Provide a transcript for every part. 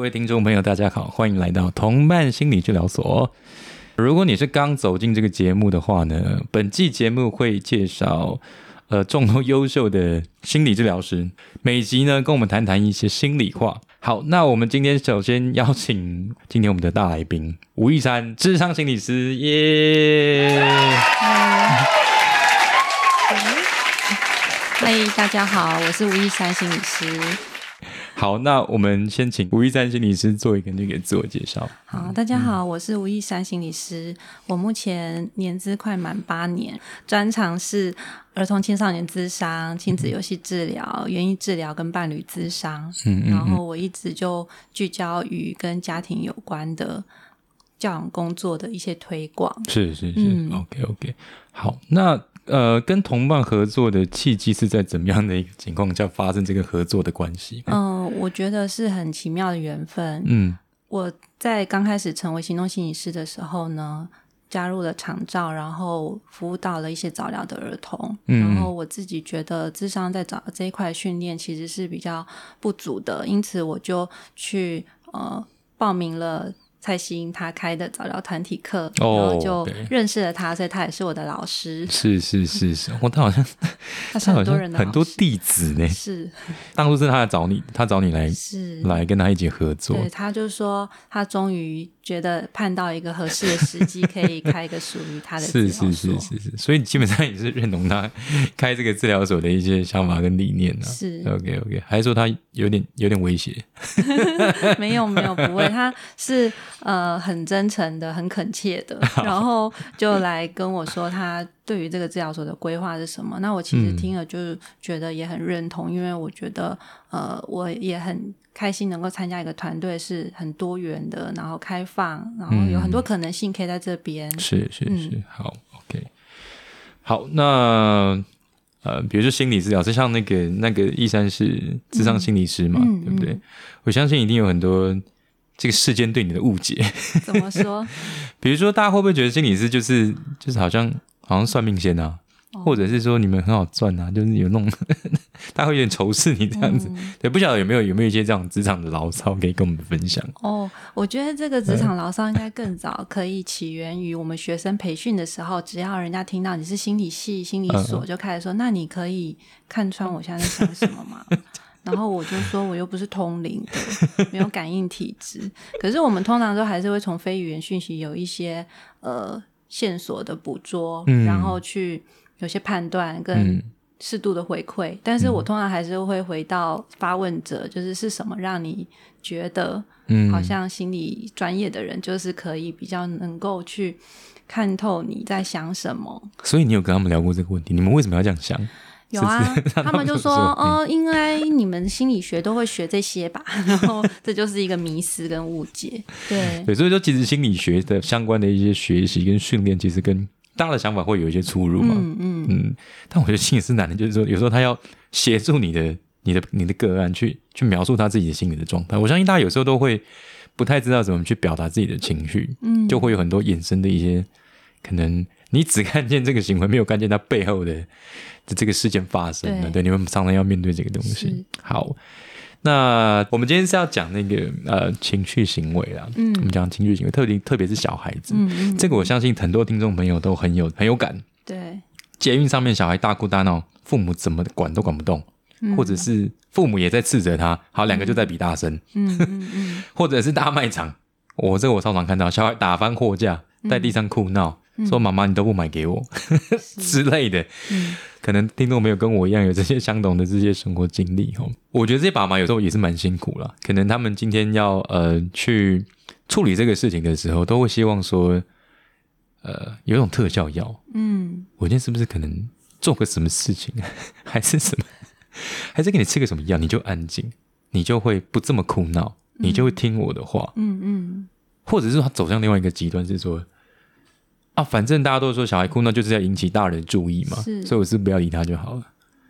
各位听众朋友，大家好，欢迎来到同伴心理治疗所。如果你是刚走进这个节目的话呢，本季节目会介绍呃众多优秀的心理治疗师，每集呢跟我们谈谈一些心里话。好，那我们今天首先邀请 今天我们的大来宾吴一山，智商心理师，耶！嗨，大家好，我是吴一山心理师。好，那我们先请吴一山心理师做一个那个自我介绍。好，大家好，我是吴一山心理师。我目前年资快满八年，专长是儿童青少年咨商、亲子游戏治疗、园艺治疗跟伴侣咨商。嗯嗯。然后我一直就聚焦于跟家庭有关的教养工作的一些推广。是是是，OK OK。好，那。呃，跟同伴合作的契机是在怎么样的一个情况下发生这个合作的关系？嗯，我觉得是很奇妙的缘分。嗯，我在刚开始成为行动心理师的时候呢，加入了长照，然后服务到了一些早疗的儿童。嗯，然后我自己觉得智商在早这一块训练其实是比较不足的，因此我就去呃报名了。蔡欣他开的早疗团体课，然后就认识了他，所以他也是我的老师。是是是是，我他好像他是很多人的很多弟子呢。是，当初是他来找你，他找你来是来跟他一起合作。对，他就说他终于。觉得盼到一个合适的时机，可以开一个属于他的 是是是是是，所以基本上也是认同他开这个治疗所的一些想法跟理念呢。是 OK OK，还是说他有点有点威胁？没有没有不会，他是呃很真诚的、很恳切的，然后就来跟我说他对于这个治疗所的规划是什么。那我其实听了就是觉得也很认同，因为我觉得呃我也很。开心能够参加一个团队是很多元的，然后开放，然后有很多可能性可以在这边。是是是，好，OK，好，那呃，比如说心理治疗，就像那个那个易山是智商心理师嘛，对不对？我相信一定有很多这个世间对你的误解。怎么说？比如说，大家会不会觉得心理师就是就是好像好像算命先啊？或者是说你们很好赚啊，就是有那种 他会有点仇视你这样子，对，不晓得有没有有没有一些这样职场的牢骚可以跟我们分享？哦，我觉得这个职场牢骚应该更早可以起源于我们学生培训的时候，只要人家听到你是心理系、心理所，就开始说，那你可以看穿我现在在想什么吗？然后我就说，我又不是通灵的，没有感应体质。可是我们通常都还是会从非语言讯息有一些呃线索的捕捉，然后去。有些判断跟适度的回馈，但是我通常还是会回到发问者，就是是什么让你觉得，嗯，好像心理专业的人就是可以比较能够去看透你在想什么。所以你有跟他们聊过这个问题？你们为什么要这样想？有啊，他们就说，哦，应该你们心理学都会学这些吧？然后 这就是一个迷失跟误解。对，对，所以说其实心理学的相关的一些学习跟训练，其实跟大家的想法会有一些出入嘛？嗯嗯嗯。但我觉得心理师难的就是说，有时候他要协助你的、你的、你的个案去去描述他自己的心理的状态。我相信大家有时候都会不太知道怎么去表达自己的情绪，嗯，就会有很多衍生的一些可能。你只看见这个行为，没有看见他背后的的这个事件发生了。对，你们常常要面对这个东西。好。那我们今天是要讲那个呃情绪行为啦，嗯，我们讲情绪行为，特别特别是小孩子，嗯这个我相信很多听众朋友都很有很有感，对，捷运上面小孩大哭大闹，父母怎么管都管不动，或者是父母也在斥责他，好两个就在比大声，嗯嗯嗯，或者是大卖场，我这个我常常看到小孩打翻货架，在地上哭闹。说妈妈，你都不买给我 之类的，可能听众没有跟我一样有这些相同的这些生活经历哦。我觉得这些爸妈有时候也是蛮辛苦了，可能他们今天要呃去处理这个事情的时候，都会希望说，呃，有一种特效药，嗯，我今天是不是可能做个什么事情，还是什么，还是给你吃个什么药，你就安静，你就会不这么哭闹，你就会听我的话，嗯嗯，或者是说他走向另外一个极端，是说。啊，反正大家都说小孩哭闹就是要引起大人注意嘛，所以我是不要理他就好了。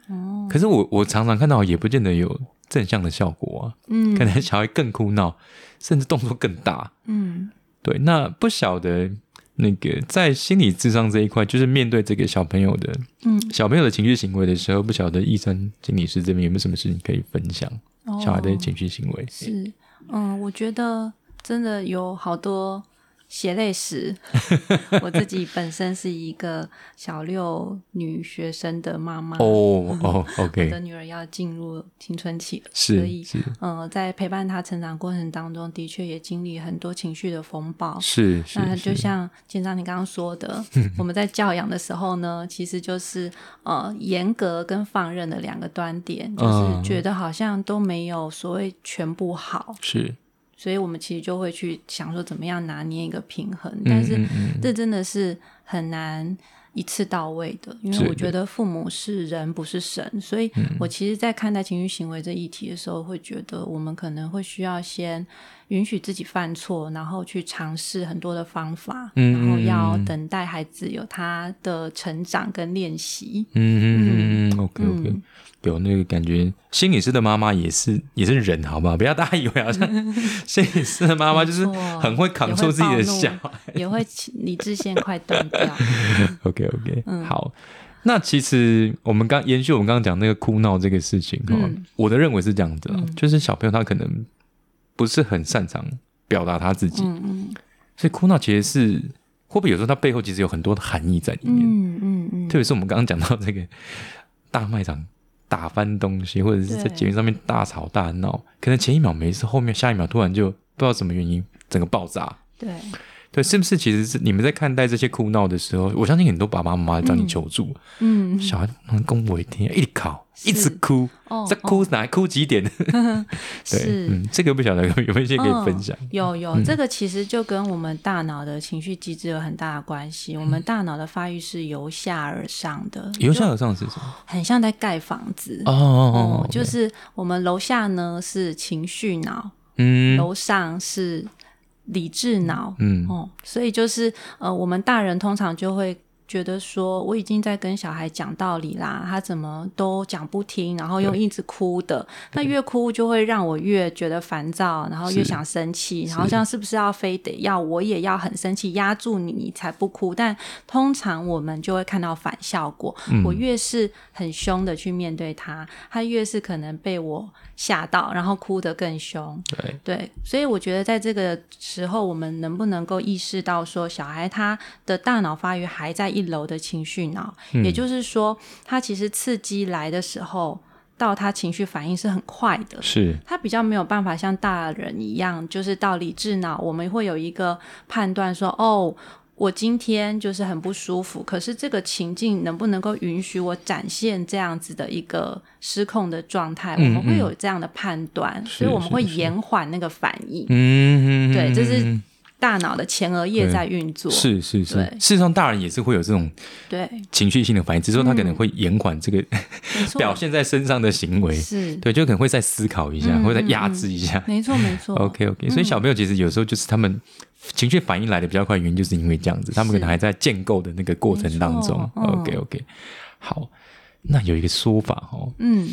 哦，可是我我常常看到也不见得有正向的效果啊。嗯，可能小孩更哭闹，甚至动作更大。嗯，对。那不晓得那个在心理智商这一块，就是面对这个小朋友的，嗯，小朋友的情绪行为的时候，不晓得医生心理师这边有没有什么事情可以分享？小孩的情绪行为。是，嗯，我觉得真的有好多。血泪史，我自己本身是一个小六女学生的妈妈哦哦，OK，我的女儿要进入青春期了，所以嗯，在陪伴她成长过程当中，的确也经历很多情绪的风暴。是，那就像建章你刚刚说的，我们在教养的时候呢，其实就是呃严格跟放任的两个端点，就是觉得好像都没有所谓全部好。是。所以我们其实就会去想说，怎么样拿捏一个平衡，但是这真的是很难一次到位的，因为我觉得父母是人，不是神，所以我其实，在看待情绪行为这议题的时候，会觉得我们可能会需要先。允许自己犯错，然后去尝试很多的方法，然后要等待孩子有他的成长跟练习。嗯嗯嗯，OK OK，有那个感觉。心理师的妈妈也是也是人，好不好？不要大家以为好像 心理师的妈妈就是很会扛住自己的小孩，也会理智线快断掉。OK OK，好。那其实我们刚延续我们刚刚讲那个哭闹这个事情哈，我的认为是这样子，就是小朋友他可能。不是很擅长表达他自己，所以哭闹其实是会不会有时候他背后其实有很多的含义在里面，嗯嗯嗯。特别是我们刚刚讲到这个大卖场打翻东西，或者是在节目上面大吵大闹，可能前一秒没事，后面下一秒突然就不知道什么原因整个爆炸，对。对，是不是其实是你们在看待这些哭闹的时候，我相信很多爸爸妈妈找你求助，嗯，小孩能跟我一天一直考，一直哭，在哭哪哭几点？对，嗯，这个不晓得有没有一些可以分享？有有，这个其实就跟我们大脑的情绪机制有很大的关系。我们大脑的发育是由下而上的，由下而上是什么？很像在盖房子哦哦，就是我们楼下呢是情绪脑，嗯，楼上是。理智脑，嗯。哦，所以就是呃，我们大人通常就会。觉得说我已经在跟小孩讲道理啦，他怎么都讲不听，然后又一直哭的，那越哭就会让我越觉得烦躁，然后越想生气，然后这样是不是要非得要我也要很生气压住你，你才不哭？但通常我们就会看到反效果，我越是很凶的去面对他，他越是可能被我吓到，然后哭得更凶。对对，所以我觉得在这个时候，我们能不能够意识到说，小孩他的大脑发育还在一。一楼的情绪脑，也就是说，他其实刺激来的时候，到他情绪反应是很快的。是，他比较没有办法像大人一样，就是到理智脑，我们会有一个判断说，哦，我今天就是很不舒服，可是这个情境能不能够允许我展现这样子的一个失控的状态？我们会有这样的判断，所以我们会延缓那个反应。嗯，对，这是。大脑的前额叶在运作，是是是。事实上，大人也是会有这种对情绪性的反应，只是说他可能会延缓这个 表现在身上的行为，是对，就可能会再思考一下，或者再压制一下。没错没错。OK OK，所以小朋友其实有时候就是他们情绪反应来的比较快，原因就是因为这样子，他们可能还在建构的那个过程当中。OK OK，好，那有一个说法哦，嗯，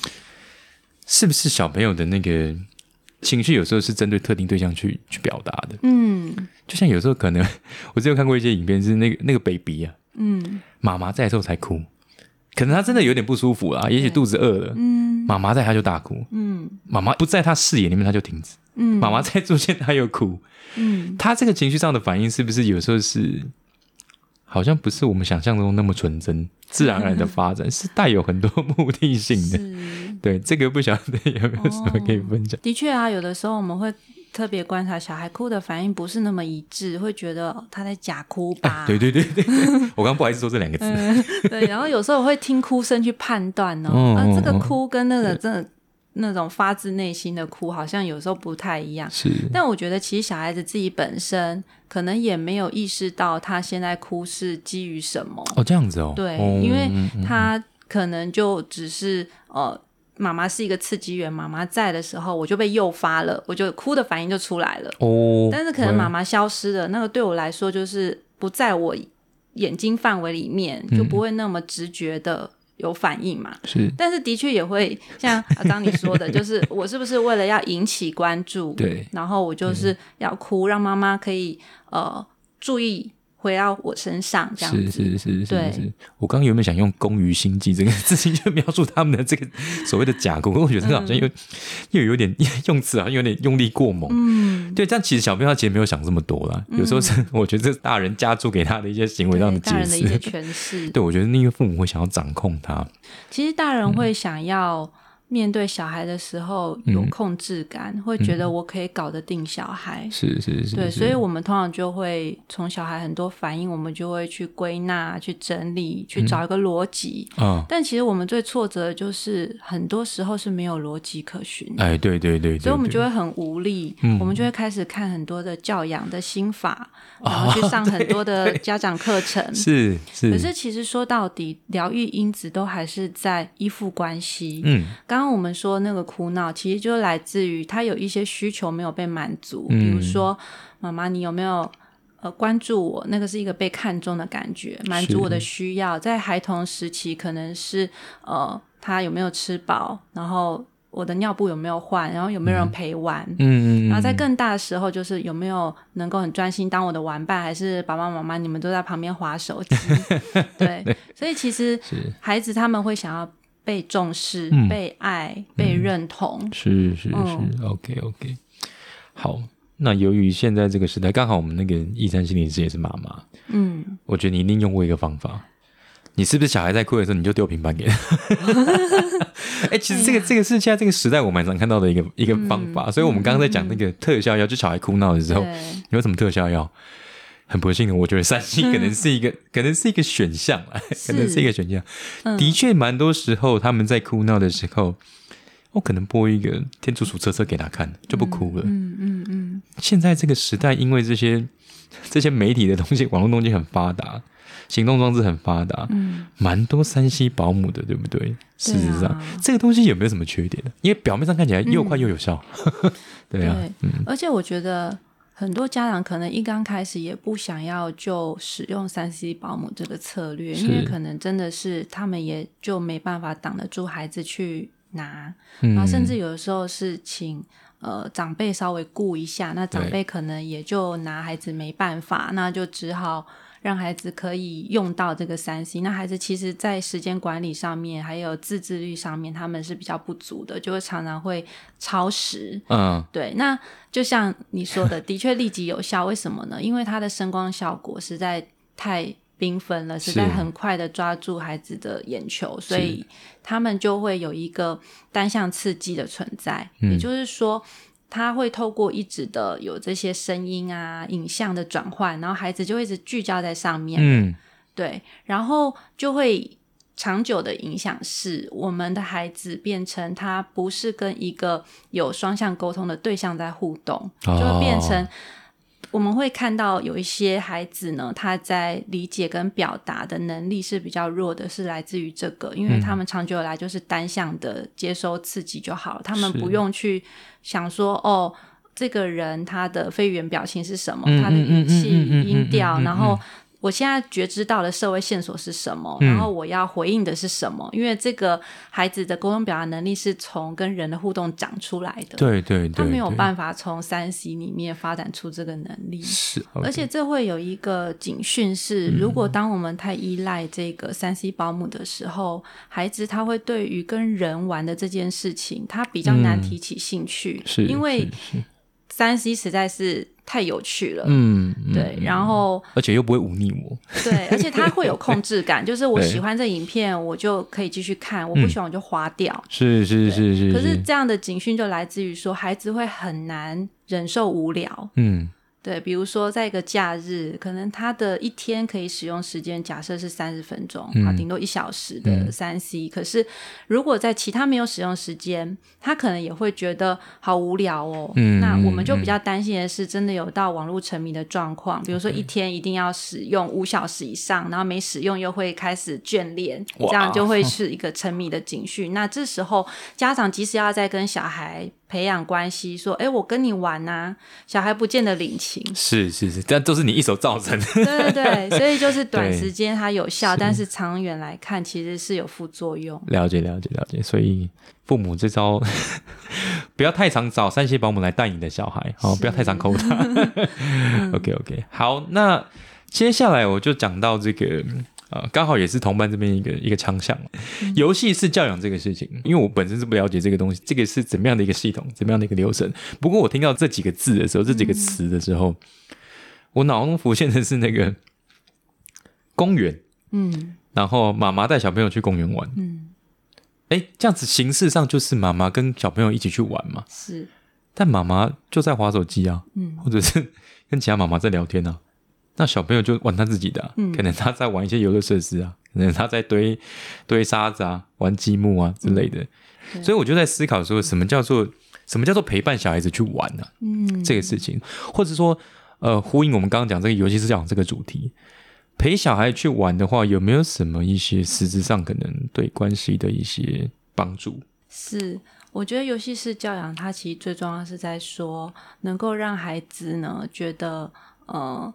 是不是小朋友的那个？情绪有时候是针对特定对象去去表达的，嗯，就像有时候可能 我之前看过一些影片，是那个那个 baby 啊，嗯，妈妈在的时候才哭，可能他真的有点不舒服啦，也许肚子饿了，嗯，妈妈在他就大哭，嗯，妈妈不在他视野里面他就停止，嗯，妈妈再出现他又哭，嗯，他这个情绪上的反应是不是有时候是好像不是我们想象中那么纯真？自然而然的发展 是带有很多目的性的，对这个不晓得有没有什么可以分享？的确啊，有的时候我们会特别观察小孩哭的反应不是那么一致，会觉得他在假哭吧？对对对对，我刚不好意思说这两个字。对，然后有时候我会听哭声去判断哦，啊，这个哭跟那个真的。那种发自内心的哭，好像有时候不太一样。是，但我觉得其实小孩子自己本身可能也没有意识到他现在哭是基于什么。哦，这样子哦。对，因为他可能就只是呃，妈妈是一个刺激源，妈妈在的时候我就被诱发了，我就哭的反应就出来了。哦。但是可能妈妈消失了，那个对我来说就是不在我眼睛范围里面，就不会那么直觉的。有反应嘛？是，但是的确也会像阿刚你说的，就是我是不是为了要引起关注？对，然后我就是要哭，让妈妈可以呃注意。回到我身上这样子。是是是对是，我刚刚原本想用“工于心计”这个字情就描述他们的这个所谓的假功，可我觉得这个好像又、又有点 用词好像有点用力过猛。嗯，对，但其实小朋友他其实没有想这么多啦，有时候是我觉得这是大人加注给他的一些行为上的解人的一些释。诠释。对，我觉得那个父母会想要掌控他，其实大人会想要面对小孩的时候有嗯。控制感，会觉得我可以搞得定小孩。是是是，对，所以我们通常就会从小孩很多反应，我们就会去归纳、去整理、去找一个逻辑。啊，但其实我们最挫折的就是很多时候是没有逻辑可循。的。哎，对对对对，所以我们就会很无力，嗯。我们就会开始看很多的教养的心法，然哦后去上很多的 家长课程。是是，可是其实说到底，疗愈因子都还是在依附关系。嗯。刚刚我们说那个苦恼，其实就来自于他有一些需求没有被满足，嗯比如说妈妈，你有没有呃关注我？那个是一个被看重的感觉，满足我的需要。在孩童时期，可能是呃他有没有吃饱，然后我的尿布有没有换，然后有没有人陪玩。嗯嗯，然后在更大的时候，就是有没有能够很专心当我的玩伴，还是爸爸妈妈你们都在旁边划手机？对，所以其实孩子他们会想要被重视、嗯被爱、被认同。是是嗯是，OK OK，好。那由于现在这个时代，刚好我们那个易山心理师也是妈妈，嗯，我觉得你一定用过一个方法。你是不是小孩在哭的时候，你就丢平板给他？哎、其实这个、这个是现在这个时代我蛮常看到的一个一个方法。所以，我们刚刚在讲那个特效药，就小孩哭闹的时候，对，有什么特效药？很不幸的，我觉得三星可能是一个，可能是一个选项啦，可能是一个选项。嗯。的确，蛮多时候他们在哭闹的时候，我可能播一个天竺鼠车车给他看，就不哭了。嗯嗯嗯，现在这个时代，因为这些 这些媒体的东西、网络东西很发达，行动装置很发达，嗯，蛮多山西保姆的，对不对？事实上，啊。这个东西有没有什么缺点呢？因为表面上看起来又快又有效，对啊，对，而且我觉得很多家长可能一刚开始也不想要就使用三 C 保姆这个策略，因为可能真的是他们也就没办法挡得住孩子去拿，嗯然后甚至有的时候是请。呃，长辈稍微顾一下，那长辈可能也就拿孩子没办法，那就只好让孩子可以用到这个三 C。那孩子其实，在时间管理上面，还有自制力上面，他们是比较不足的，就会常常会超时。嗯，对，那就像你说的，的确立即有效。为什么呢？因为它的声光效果实在太缤纷了，实在很快的抓住孩子的眼球，所以他们就会有一个单向刺激的存在。嗯也就是说，他会透过一直的有这些声音啊、影像的转换，然后孩子就会一直聚焦在上面。嗯，对，然后就会长久的影响是，我们的孩子变成他不是跟一个有双向沟通的对象在互动，就会变成。哦我们会看到有一些孩子呢，他在理解跟表达的能力是比较弱的，是来自于这个，因为他们长久以来就是单向的接收刺激就好了，他们不用去想说哦，这个人他的非语言表情是什么，嗯他的语气、音调，然后我现在觉知到的社会线索是什么，嗯。然后我要回应的是什么？因为这个孩子的沟通表达能力是从跟人的互动长出来的，对对对，他没有办法从三 C 里面发展出这个能力。是，而且这会有一个警讯是，嗯如果当我们太依赖这个三 C 保姆的时候，孩子他会对于跟人玩的这件事情，他比较难嗯。提起兴趣，是因为三 C 实在是太有趣了。嗯，嗯对，然后而且又不会忤逆我，对，而且他会有控制感，就是我 喜欢这影片，我就可以继续看；我不喜欢我就划掉。是是是是，可是这样的警讯就来自于说，孩子会很难忍受无聊。嗯对，比如说在一个假日，可能他的一天可以使用时间，假设是三十分钟，嗯啊，顶多一小时的三 C、可是如果在其他没有使用时间，他可能也会觉得好无聊哦。嗯那我们就比较担心的是，真的有到网络沉迷的状况，比如说一天一定要使用五小时以上，然后没使用又会开始眷恋，哇这样就会 是一个沉迷的警讯。那这时候家长即使要再跟小孩培养关系，说，哎，我跟你玩呐、小孩不见得领情。是是是，但都是你一手造成 的，对对对，所以就是短对时间它有效，但是长远来看其实是有副作用。了解了解了解，所以父母这招 不要太常找三些保姆来带你的小孩，好、不要太常抠他。OK OK，好，那接下来我就讲到这个。啊，刚好也是同伴这边一个一个强项，游戏是教养这个事情，因为我本身是不了解这个东西，这个是怎么样的一个系统，怎么样的一个流程。不过我听到这几个字的时候，这几个词的时候，我脑中浮现的是那个公园，嗯，然后妈妈带小朋友去公园玩，嗯，哎，这样子形式上就是妈妈跟小朋友一起去玩嘛，是，但妈妈就在划手机啊，嗯，或者是跟其他妈妈在聊天呢。那小朋友就玩他自己的，可能他在玩一些游乐设施啊，可能他在堆堆沙子啊，玩积木啊之类的。所以我就在思考说，什么叫做什么叫做陪伴小孩子去玩呢？嗯，这个事情，或者说，呃，呼应我们刚刚讲这个游戏是讲这个主题，陪小孩去玩的话，有没有什么一些实质上可能对关系的一些帮助？是，我觉得游戏式教养，它其实最重要是在说，能够让孩子呢觉得，呃。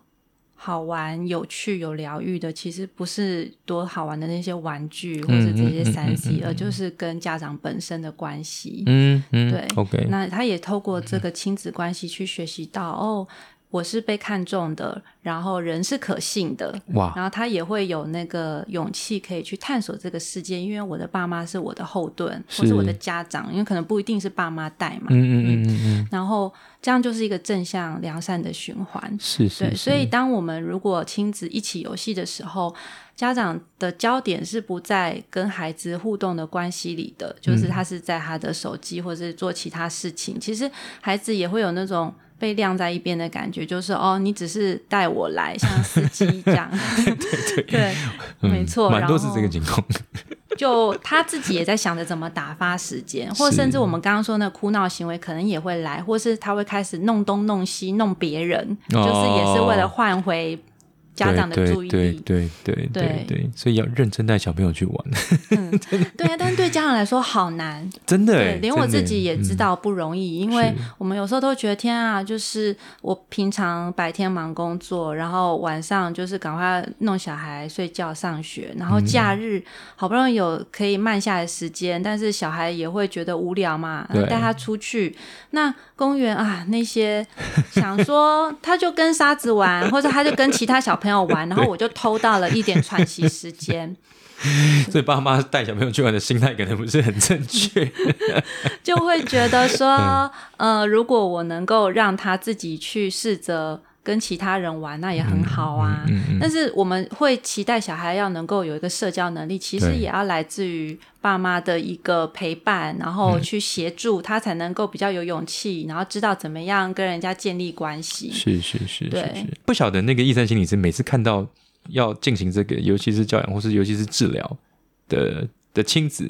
好玩、有趣、有疗愈的，其实不是多好玩的那些玩具或者这些三 C，而就是跟家长本身的关系。嗯嗯，对。OK，那他也透过这个亲子关系去学习到哦。我是被看中的，然后人是可信的，哇！然后他也会有那个勇气可以去探索这个世界，因为我的爸妈是我的后盾，或是我的家长，因为可能不一定是爸妈带嘛，嗯嗯嗯嗯嗯。然后这样就是一个正向良善的循环，是是。对，所以当我们如果亲子一起游戏的时候，家长的焦点是不在跟孩子互动的关系里的，就是他是在他的手机或者是做其他事情，其实孩子也会有那种。被晾在一边的感觉，就是哦，你只是带我来，像司机这样。对对，没错，蛮多是这个情况。就他自己也在想着怎么打发时间，或甚至我们刚刚说那哭闹行为，可能也会来，或是他会开始弄东弄西弄别人，就是也是为了换回。家长的注意力，对对对对对，所以要认真带小朋友去玩。对啊，但是对家长来说好难，真的，连我自己也知道不容易。因为我们有时候都觉得天啊，就是我平常白天忙工作，然后晚上就是赶快弄小孩睡觉上学，然后假日好不容易有可以慢下来时间，但是小孩也会觉得无聊嘛，带他出去那公园啊，那些想说 他就跟沙子玩，或者他就跟其他小。朋友玩，然后我就偷到了一点喘息时间。所以爸妈带小朋友去玩的心态可能不是很正确，就会觉得说，呃，如果我能够让他自己去试着。跟其他人玩那也很好啊，但是我们会期待小孩要能够有一个社交能力，其实也要来自于爸妈的一个陪伴，然后去协助他才能够比较有勇气，然后知道怎么样跟人家建立关系。是是是，对。不晓得那个医生心理师每次看到要进行这个，尤其是教养或是尤其是治疗的的亲子，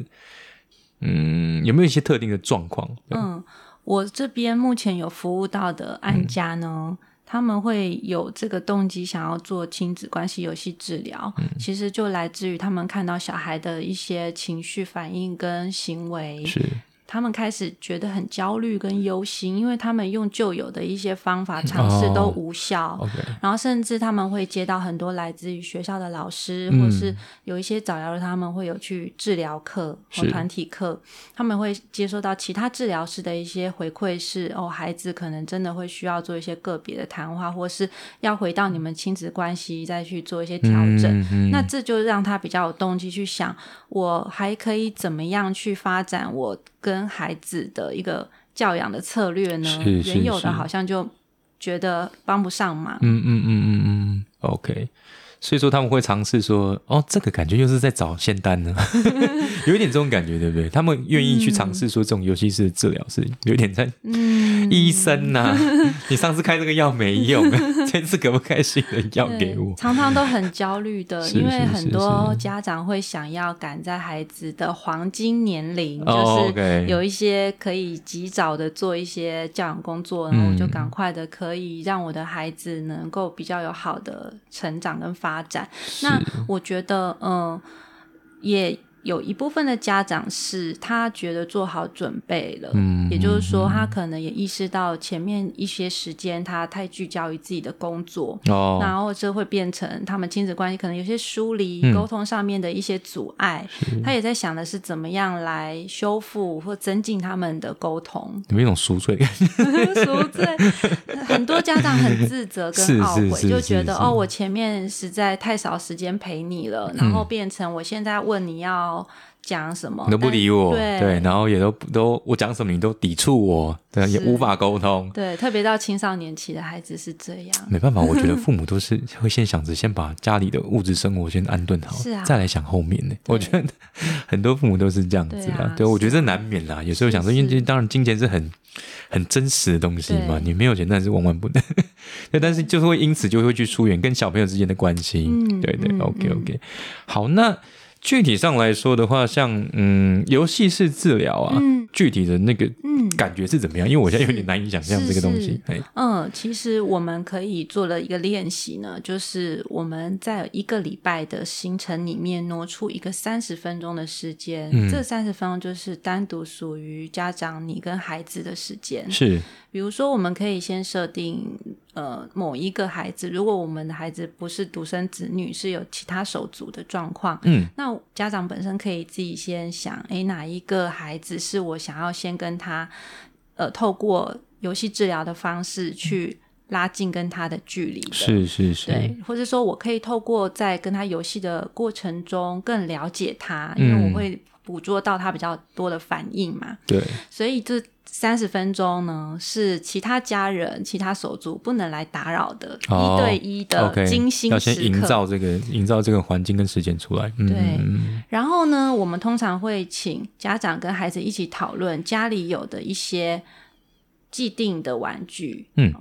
嗯，有没有一些特定的状况？嗯，我这边目前有服务到的案家呢。他们会有这个动机，想要做亲子关系游戏治疗，其实就来自于他们看到小孩的一些情绪反应跟行为。是。他们开始觉得很焦虑跟忧心，因为他们用旧有的一些方法尝试都无效，然后甚至他们会接到很多来自于学校的老师，或是有一些早疗的，他们会有去治疗课或团体课，他们会接收到其他治疗师的一些回馈，是哦，孩子可能真的会需要做一些个别的谈话，或是要回到你们亲子关系再去做一些调整。那这就让他比较有动机去想，我还可以怎么样去发展我。跟孩子的一个教养的策略呢，原有的好像就觉得帮不上忙。嗯嗯嗯嗯嗯，OK。所以说他们会尝试说，哦，这个感觉又是在找仙丹呢，有一点这种感觉，对不对？他们愿意去尝试说这种游戏式治疗是有点在，嗯。医生呐，你上次开这个药没用，这次可不可以新的药给我？常常都很焦虑的，因为很多家长会想要赶在孩子的黄金年龄，就是有一些可以及早的做一些教养工作，然后就赶快的可以让我的孩子能够比较有好的成长跟发。发展，那我觉得，嗯，也有一部分的家长是他觉得做好准备了，嗯，也就是说，他可能也意识到前面一些时间他太聚焦于自己的工作，哦，然后这会变成他们亲子关系可能有些疏离、沟通上面的一些阻碍。他也在想的是怎么样来修复或增进他们的沟通，有一种赎罪感，赎罪。很多家长很自责跟懊悔，就觉得哦，我前面实在太少时间陪你了，然后变成我现在问你要。讲什么都不理我，对，然后也都都我讲什么你都抵触我，对，也无法沟通，对，特别到青少年期的孩子是这样。没办法，我觉得父母都是会先想着先把家里的物质生活先安顿好，是啊，再来想后面呢。我觉得很多父母都是这样子啊，对，我觉得这难免啦。有时候想说，因为当然金钱是很很真实的东西嘛，你没有钱但是万万不能。对，但是就是会因此就会去疏远跟小朋友之间的关系。嗯，对对，OK OK，好，那。具体上来说的话，像嗯，游戏式治疗啊，具体的那个感觉是怎么样？因为我现在有点难以想象这个东西。嗯，其实我们可以做了一个练习呢，就是我们在一个礼拜的行程里面挪出一个三十分钟的时间，这三十分钟就是单独属于家长你跟孩子的时间。是，比如说我们可以先设定。呃，某一个孩子，如果我们的孩子不是独生子女，是有其他手足的状况，嗯，那家长本身可以自己先想，诶，哪一个孩子是我想要先跟他，呃，透过游戏治疗的方式去拉近跟他的距离的，是是是，对，或者说我可以透过在跟他游戏的过程中更了解他，因为我会捕捉到他比较多的反应嘛，对，所以这。三十分钟呢，是其他家人、其他手足不能来打扰的，一对一的精心要先营造这个、营造这个环境跟时间出来。对，然后呢，我们通常会请家长跟孩子一起讨论家里有的一些既定的玩具。嗯。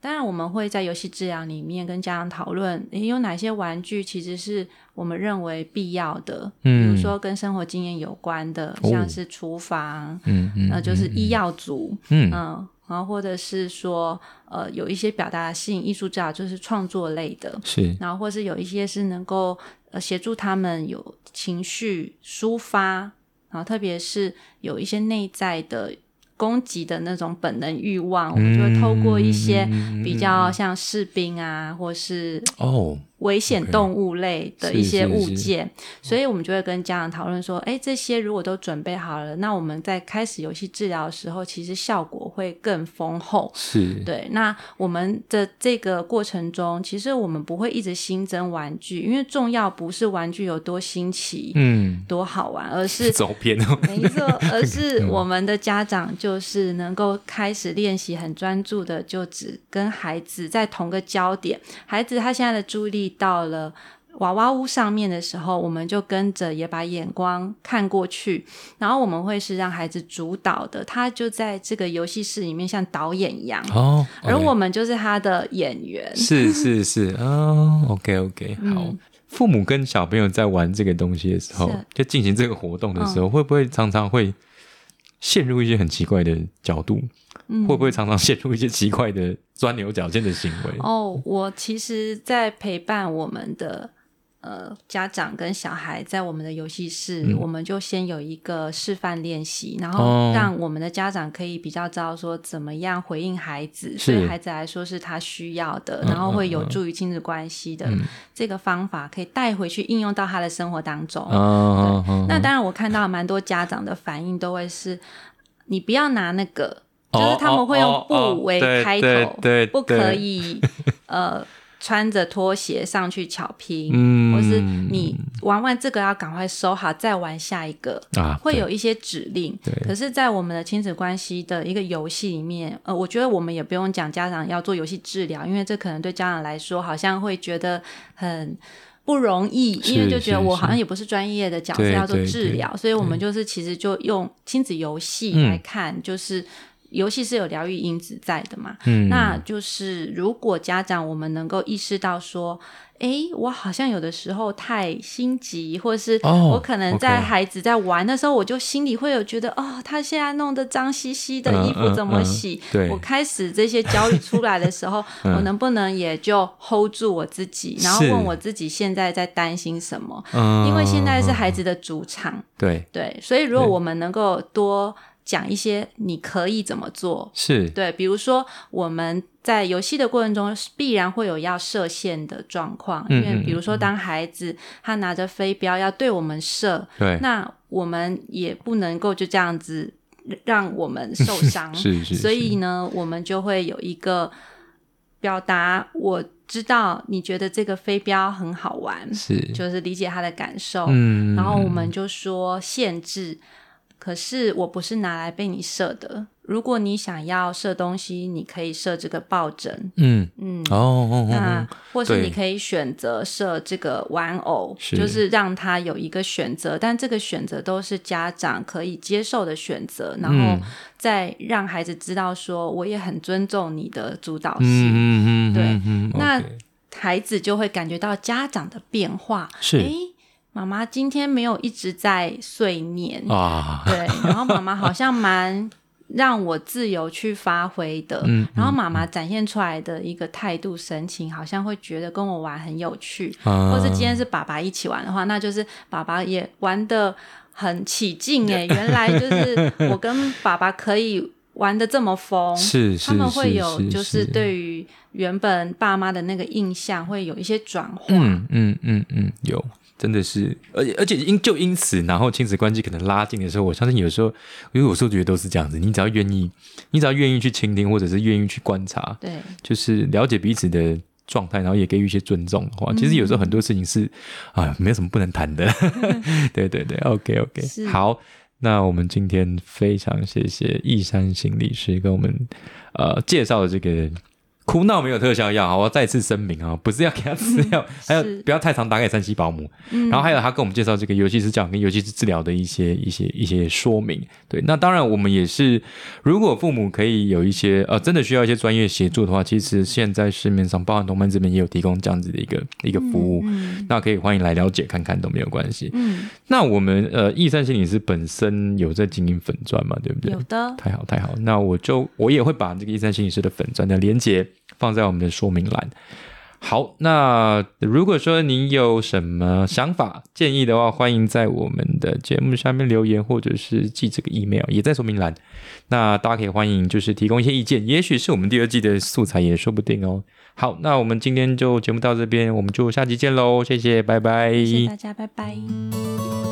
当然，我们会在游戏治疗里面跟家长讨论，有哪些玩具其实是我们认为必要的，嗯，比如说跟生活经验有关的，像是厨房，嗯嗯，那就是医药组，嗯。嗯，然后或者是说，呃，有一些表达性艺术治疗，就是创作类的，是，然后或是有一些是能够呃协助他们有情绪抒发，然后特别是有一些内在的。攻击的那种本能欲望，我们就会透过一些比较像士兵啊，或是哦。危险动物类的一些物件，所以我们就会跟家长讨论说：，哎，这些如果都准备好了，那我们在开始游戏治疗的时候，其实效果会更丰厚。是对。那我们的这个过程中，其实我们不会一直新增玩具，因为重要不是玩具有多新奇，嗯，多好玩，而是 走偏没错，而是 我们的家长就是能够开始练习很专注的，就只跟孩子在同个焦点，孩子他现在的注意力。到了娃娃屋上面的时候，我们就跟着也把眼光看过去，然后我们会是让孩子主导的，他就在这个游戏室里面像导演一样哦，而我们就是他的演员。是是是哦，OK OK，好。父母跟小朋友在玩这个东西的时候，就进行这个活动的时候，会不会常常会陷入一些很奇怪的角度？会不会常常陷入一些奇怪的钻牛角尖的行为？哦，我其实，在陪伴我们的呃家长跟小孩在我们的游戏室，我们就先有一个示范练习，然后让我们的家长可以比较知道说怎么样回应孩子，对孩子来说是他需要的，然后会有助于亲子关系的这个方法，可以带回去应用到他的生活当中。那当然，我看到蛮多家长的反应都会是，你不要拿那个。就是他们会用不为开头，不可以呃穿着拖鞋上去巧拼，或是你玩完这个要赶快收好，再玩下一个啊，会有一些指令。可是，在我们的亲子关系的一个游戏里面，呃，我觉得我们也不用讲家长要做游戏治疗，因为这可能对家长来说好像会觉得很不容易，因为就觉得我好像也不是专业的角色要做治疗，所以我们就是其实就用亲子游戏来看，就是。游戏是有疗愈因子在的嘛。嗯，那就是如果家长我们能够意识到说，哎，我好像有的时候太心急，或者是哦我可能在孩子在玩的时候，我就心里会有觉得，哦，他现在弄得脏兮兮的嗯衣服怎么洗？对我开始这些焦虑出来的时候，嗯我能不能也就 hold 住我自己，然后是问我自己现在在担心什么？嗯，因为现在是嗯孩子的主场，对对，所以如果我们能够多讲一些你可以怎么做，是。对，比如说我们在游戏的过程中必然会有要射线的状况，因为比如说当孩子他拿着飞镖要对我们射，对，那我们也不能够就这样子让我们受伤，是是，所以呢，我们就会有一个表达，我知道你觉得这个飞镖很好玩，是。就是理解他的感受，嗯，然后我们就说限制，可是我不是拿来被你射的。如果你想要射东西，你可以射这个抱枕，嗯嗯，哦那哦，或是你可以选择设这个玩偶，就是让他有一个选择，但这个选择都是家长可以接受的选择，然后嗯。再让孩子知道说，我也很尊重你的主导性，嗯嗯嗯，对。嗯嗯那孩子就会感觉到家长的变化。是。诶，妈妈今天没有一直在碎念，啊，对，然后妈妈好像蛮让我自由去发挥的，嗯然后妈妈展现出来的一个态度神情，好像会觉得跟我玩很有趣，啊。或是今天是爸爸一起玩的话，那就是爸爸也玩的很起劲哎，原来就是我跟爸爸可以玩的这么疯，是是他们会有就是。对于原本爸妈的那个印象会有一些转化，嗯嗯嗯嗯，有，真的是，而且而且因就因此，然后亲子关系可能拉近的时候，我相信有时候，因为有时候觉得都是这样子，你只要愿意，你只要愿意去倾听，或者是愿意去观察，对，就是了解彼此的状态，然后也给予一些尊重的话，其实有时候很多事情是啊，没有什么不能谈的。对对对，OK OK，好。那我们今天非常谢谢易山心理师跟我们呃介绍的这个哭闹没有特效药，好，我要再次声明啊，不是要给他吃药，还有不要太常打给三七保姆。嗯然后还有他跟我们介绍这个游戏是教养跟游戏是治疗的一些一些一些说明。对，那当然我们也是，如果父母可以有一些呃真的需要一些专业协助的话，其实现在市面上包含同伴这边也有提供这样子的一个一个服务，嗯那可以欢迎来了解看看都没有关系。嗯，那我们呃易山心理师本身有在经营粉砖嘛，对不对有？的，太好太好，那我就我也会把这个易山心理师的粉砖的连接放在我们的说明栏。好，那如果说您有什么想法建议的话，欢迎在我们的节目下面留言，或者是寄这个 email，也在说明栏。那大家可以欢迎就是提供一些意见，也许是我们第二季的素材也说不定哦。好，那我们今天就节目到这边，我们就下期见喽，谢谢，拜拜。谢谢大家，拜拜。